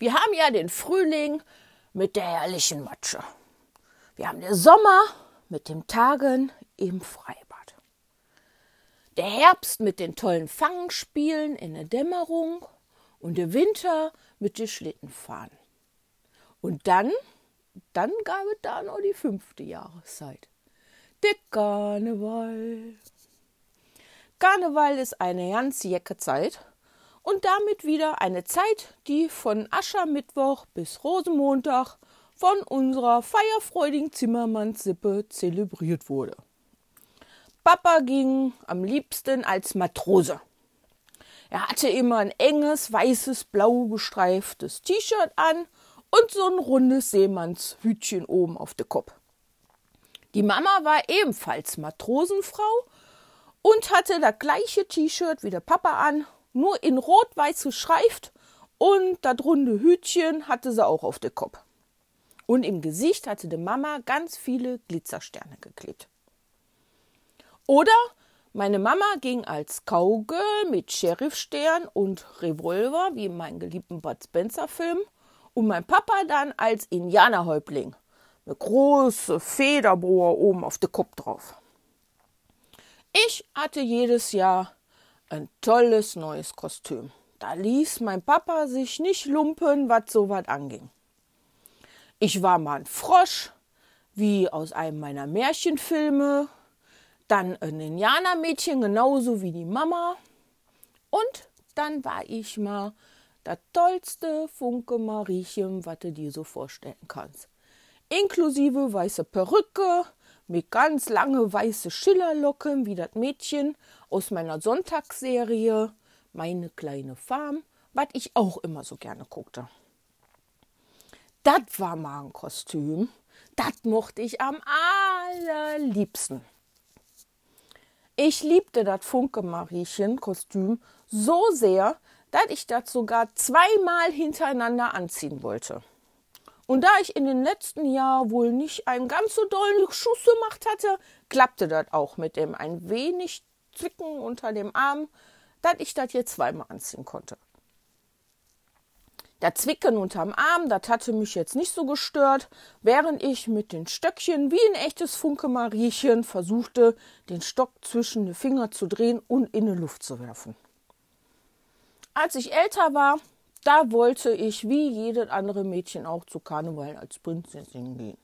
Wir haben ja den Frühling mit der herrlichen Matsche. Wir haben den Sommer mit dem Tagen im Freibad. Der Herbst mit den tollen Fangspielen in der Dämmerung und der Winter mit den Schlittenfahren. Und dann, dann gab es da noch die fünfte Jahreszeit. Der Karneval. Karneval ist eine ganz jecke Zeit und damit wieder eine Zeit, die von Aschermittwoch bis Rosenmontag von unserer feierfreudigen Zimmermannssippe zelebriert wurde. Papa ging am liebsten als Matrose. Er hatte immer ein enges, weißes, blau gestreiftes T-Shirt an und so ein rundes Seemannshütchen oben auf dem Kopf. Die Mama war ebenfalls Matrosenfrau und hatte das gleiche T-Shirt wie der Papa an, nur in rot-weiß gestreift und das runde Hütchen hatte sie auch auf dem Kopf. Und im Gesicht hatte die Mama ganz viele Glitzersterne geklebt. Oder meine Mama ging als Cowgirl mit Sheriffstern und Revolver, wie in meinem geliebten Bud Spencer-Film, und mein Papa dann als Indianerhäuptling mit große Federbohr oben auf dem Kopf drauf. Ich hatte jedes Jahr ein tolles neues Kostüm. Da ließ mein Papa sich nicht lumpen, was so was anging. Ich war mal ein Frosch, wie aus einem meiner Märchenfilme, dann ein Indianermädchen, genauso wie die Mama. Und dann war ich mal das tollste Funke Mariechen, was du dir so vorstellen kannst. Inklusive weiße Perücke, mit ganz lange weiße Schillerlocken, wie das Mädchen aus meiner Sonntagsserie Meine kleine Farm, was ich auch immer so gerne guckte. Das war mal ein Kostüm, das mochte ich am allerliebsten. Ich liebte das Funke-Mariechen-Kostüm so sehr, dass ich das sogar zweimal hintereinander anziehen wollte. Und da ich in den letzten Jahren wohl nicht einen ganz so dollen Schuss gemacht hatte, klappte das auch mit dem ein wenig Zwicken unter dem Arm, dass ich das jetzt zweimal anziehen konnte. Der Zwicken unterm Arm, das hatte mich jetzt nicht so gestört, während ich mit den Stöckchen wie ein echtes Funke-Mariechen versuchte, den Stock zwischen die Finger zu drehen und in die Luft zu werfen. Als ich älter war, da wollte ich wie jedes andere Mädchen auch zu Karneval als Prinzessin gehen.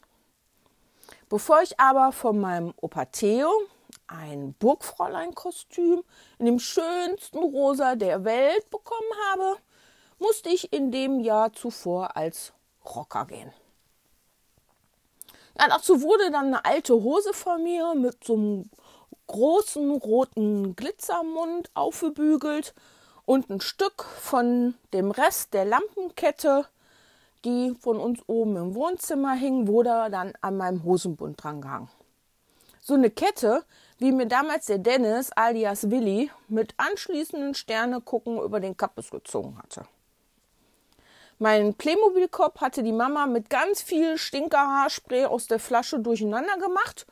Bevor ich aber von meinem Opa Theo ein Burgfräulein-Kostüm in dem schönsten Rosa der Welt bekommen habe, musste ich in dem Jahr zuvor als Rocker gehen. Ja, dazu wurde dann eine alte Hose von mir mit so einem großen roten Glitzermund aufgebügelt und ein Stück von dem Rest der Lampenkette, die von uns oben im Wohnzimmer hing, wurde dann an meinem Hosenbund drangehangen. So eine Kette, wie mir damals der Dennis alias Willi mit anschließenden Sterne gucken über den Kappes gezogen hatte. Mein Playmobil-Kopf hatte die Mama mit ganz viel Stinkerhaarspray aus der Flasche durcheinander gemacht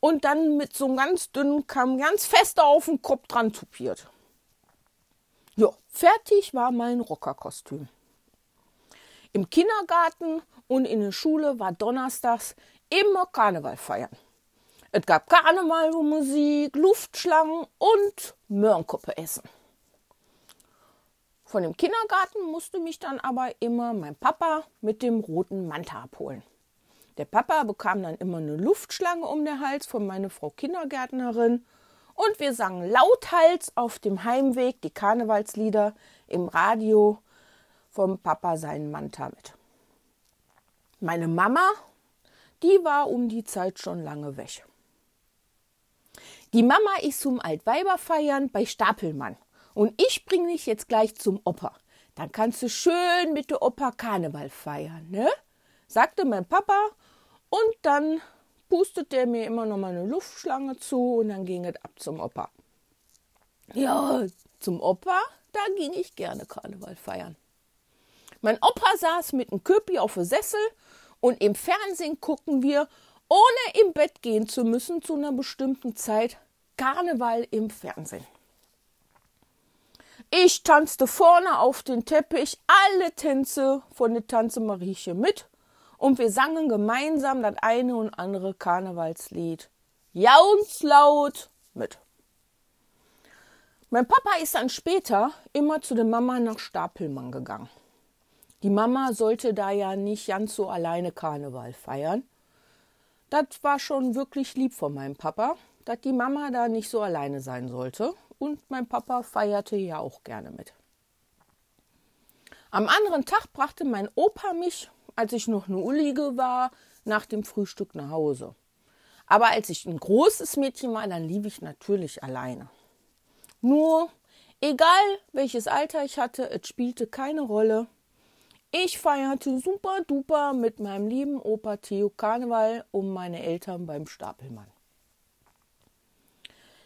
und dann mit so einem ganz dünnen Kamm ganz fest auf den Kopf dran tupiert. Fertig war mein Rockerkostüm. Im Kindergarten und in der Schule war donnerstags immer Karneval feiern. Es gab Karnevalmusik, Luftschlangen und Möhrenkoppe essen. Von dem Kindergarten musste mich dann aber immer mein Papa mit dem roten Manta abholen. Der Papa bekam dann immer eine Luftschlange um den Hals von meiner Frau Kindergärtnerin und wir sangen lauthals auf dem Heimweg die Karnevalslieder im Radio vom Papa seinen Manta mit. Meine Mama, die war um die Zeit schon lange weg. Die Mama ist zum Altweiberfeiern bei Stapelmann. Und ich bringe dich jetzt gleich zum Opa. Dann kannst du schön mit der Opa Karneval feiern, ne? sagte mein Papa. Und dann pustete er mir immer noch mal eine Luftschlange zu und dann ging es ab zum Opa. Ja, zum Opa, da ging ich gerne Karneval feiern. Mein Opa saß mit einem Köpi auf dem Sessel und im Fernsehen gucken wir, ohne im Bett gehen zu müssen zu einer bestimmten Zeit, Karneval im Fernsehen. Ich tanzte vorne auf den Teppich alle Tänze von der Tanze Marieche mit und wir sangen gemeinsam das eine und andere Karnevalslied. Jaunslaut mit. Mein Papa ist dann später immer zu der Mama nach Stapelmann gegangen. Die Mama sollte da ja nicht ganz so alleine Karneval feiern. Das war schon wirklich lieb von meinem Papa, dass die Mama da nicht so alleine sein sollte. Und mein Papa feierte ja auch gerne mit. Am anderen Tag brachte mein Opa mich, als ich noch eine Ullige war, nach dem Frühstück nach Hause. Aber als ich ein großes Mädchen war, dann lief ich natürlich alleine. Nur, egal welches Alter ich hatte, es spielte keine Rolle. Ich feierte super duper mit meinem lieben Opa Theo Karneval um meine Eltern beim Stapelmann.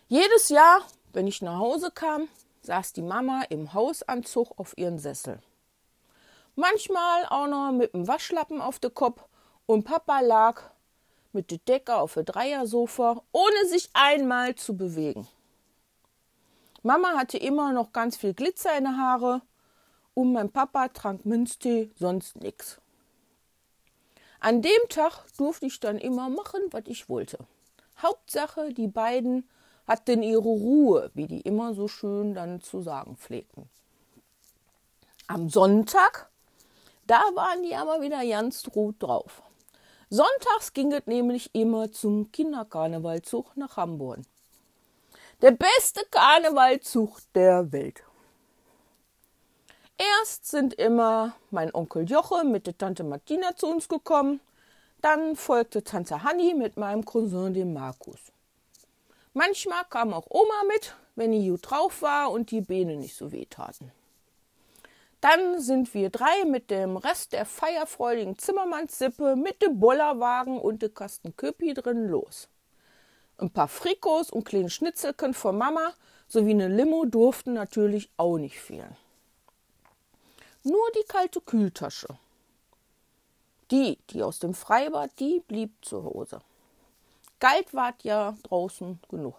Jedes Jahr, wenn ich nach Hause kam, saß die Mama im Hausanzug auf ihren Sessel. Manchmal auch noch mit dem Waschlappen auf dem Kopf und Papa lag mit der Decke auf dem Dreiersofa, ohne sich einmal zu bewegen. Mama hatte immer noch ganz viel Glitzer in den Haare und mein Papa trank Minztee, sonst nix. An dem Tag durfte ich dann immer machen, was ich wollte. Hauptsache, die beiden hatten ihre Ruhe, wie die immer so schön dann zu sagen pflegten. Am Sonntag, da waren die aber wieder ganz rot drauf. Sonntags ging es nämlich immer zum Kinderkarnevalzug nach Hamburg. Der beste Karnevalzug der Welt. Erst sind immer mein Onkel Joche mit der Tante Martina zu uns gekommen. Dann folgte Tante Hanni mit meinem Cousin, dem Markus. Manchmal kam auch Oma mit, wenn die gut drauf war und die Beine nicht so weh taten. Dann sind wir drei mit dem Rest der feierfreudigen Zimmermannssippe mit dem Bollerwagen und dem Kasten Köpi drin los. Ein paar Frikos und kleine Schnitzelken von Mama sowie eine Limo durften natürlich auch nicht fehlen. Nur die kalte Kühltasche. Die, die aus dem Freibad, die blieb zu Hause. Galt ward ja draußen genug.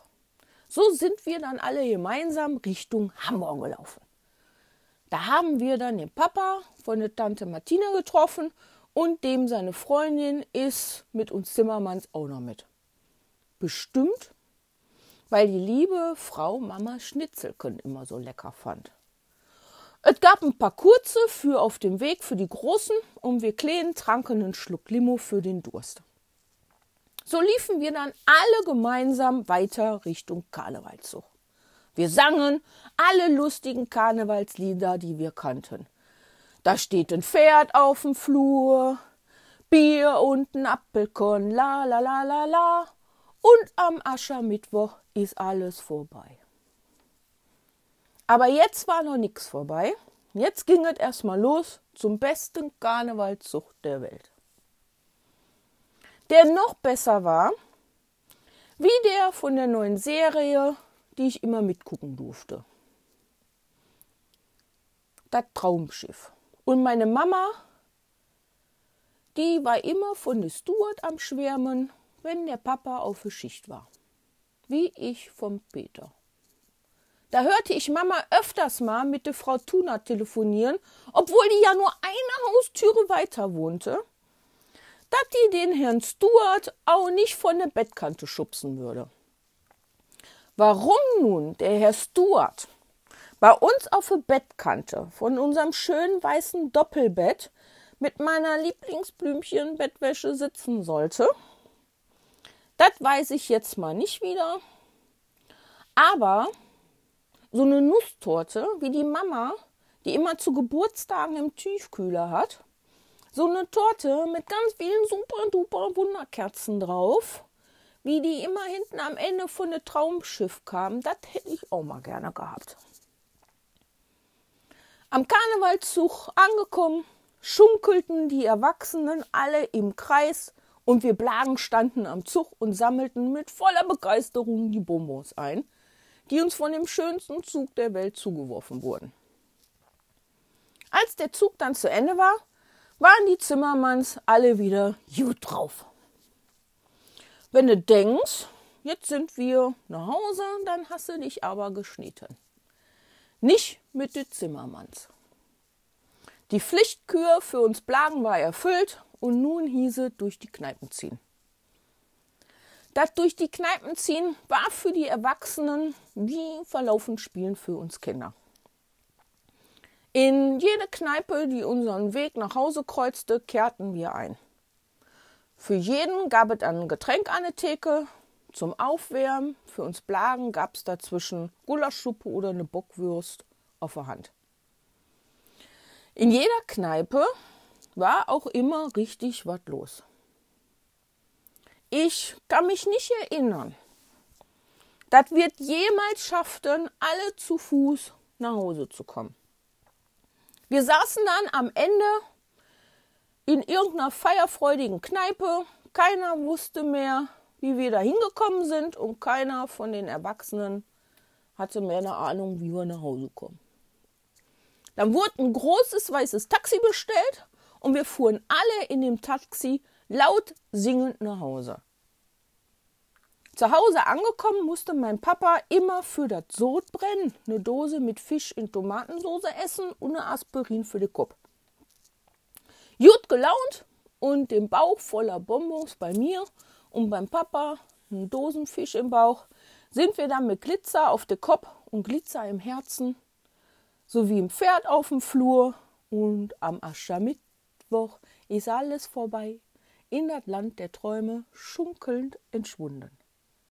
So sind wir dann alle gemeinsam Richtung Hamburg gelaufen. Da haben wir dann den Papa von der Tante Martina getroffen und dem seine Freundin ist mit uns Zimmermanns auch noch mit. Bestimmt, weil die liebe Frau Mama Schnitzelken immer so lecker fand. Es gab ein paar kurze für auf dem Weg für die Großen und wir Kleinen tranken einen Schluck Limo für den Durst. So liefen wir dann alle gemeinsam weiter Richtung Karnevalszug. Wir sangen alle lustigen Karnevalslieder, die wir kannten. Da steht ein Pferd auf dem Flur, Bier und ein Apfelkorn, la la la la la. Und am Aschermittwoch ist alles vorbei. Aber jetzt war noch nichts vorbei. Jetzt ging es erstmal los zum besten Karnevalzug der Welt. Der noch besser war, wie der von der neuen Serie, die ich immer mitgucken durfte. Das Traumschiff. Und meine Mama, die war immer von der Stuart am Schwärmen wenn der Papa auf der Schicht war. Wie ich vom Peter. Da hörte ich Mama öfters mal mit der Frau Tuna telefonieren, obwohl die ja nur eine Haustüre weiter wohnte, dass die den Herrn Stuart auch nicht von der Bettkante schubsen würde. Warum nun der Herr Stuart bei uns auf der Bettkante von unserem schönen weißen Doppelbett mit meiner Lieblingsblümchen-Bettwäsche sitzen sollte? Das weiß ich jetzt mal nicht wieder. Aber so eine Nusstorte, wie die Mama, die immer zu Geburtstagen im Tiefkühler hat, so eine Torte mit ganz vielen super duper Wunderkerzen drauf, wie die immer hinten am Ende von dem Traumschiff kam, das hätte ich auch mal gerne gehabt. Am Karnevalszug angekommen, schunkelten die Erwachsenen alle im Kreis und wir Blagen standen am Zug und sammelten mit voller Begeisterung die Bonbons ein, die uns von dem schönsten Zug der Welt zugeworfen wurden. Als der Zug dann zu Ende war, waren die Zimmermanns alle wieder gut drauf. Wenn du denkst, jetzt sind wir nach Hause, dann hast du dich aber geschnitten. Nicht mit den Zimmermanns. Die Pflichtkür für uns Blagen war erfüllt und nun hieße durch die Kneipen ziehen. Das durch die Kneipen ziehen war für die Erwachsenen wie verlaufend Spielen für uns Kinder. In jede Kneipe, die unseren Weg nach Hause kreuzte, kehrten wir ein. Für jeden gab es ein Getränk an der Theke. Zum Aufwärmen, für uns Blagen gab es dazwischen Gulaschsuppe oder eine Bockwürst auf der Hand. In jeder Kneipe war auch immer richtig was los. Ich kann mich nicht erinnern, dass wir jemals schafften, alle zu Fuß nach Hause zu kommen. Wir saßen dann am Ende in irgendeiner feierfreudigen Kneipe. Keiner wusste mehr, wie wir da hingekommen sind und keiner von den Erwachsenen hatte mehr eine Ahnung, wie wir nach Hause kommen. Dann wurde ein großes weißes Taxi bestellt und wir fuhren alle in dem Taxi laut singend nach Hause. Zu Hause angekommen musste mein Papa immer für das Sodbrennen eine Dose mit Fisch in Tomatensauce essen und eine Aspirin für den Kopf. Gelaunt und den Bauch voller Bonbons bei mir und beim Papa einen Dosenfisch im Bauch, sind wir dann mit Glitzer auf den Kopf und Glitzer im Herzen sowie im Pferd auf dem Flur. Und am Aschermittwoch ist alles vorbei, in das Land der Träume schunkelnd entschwunden.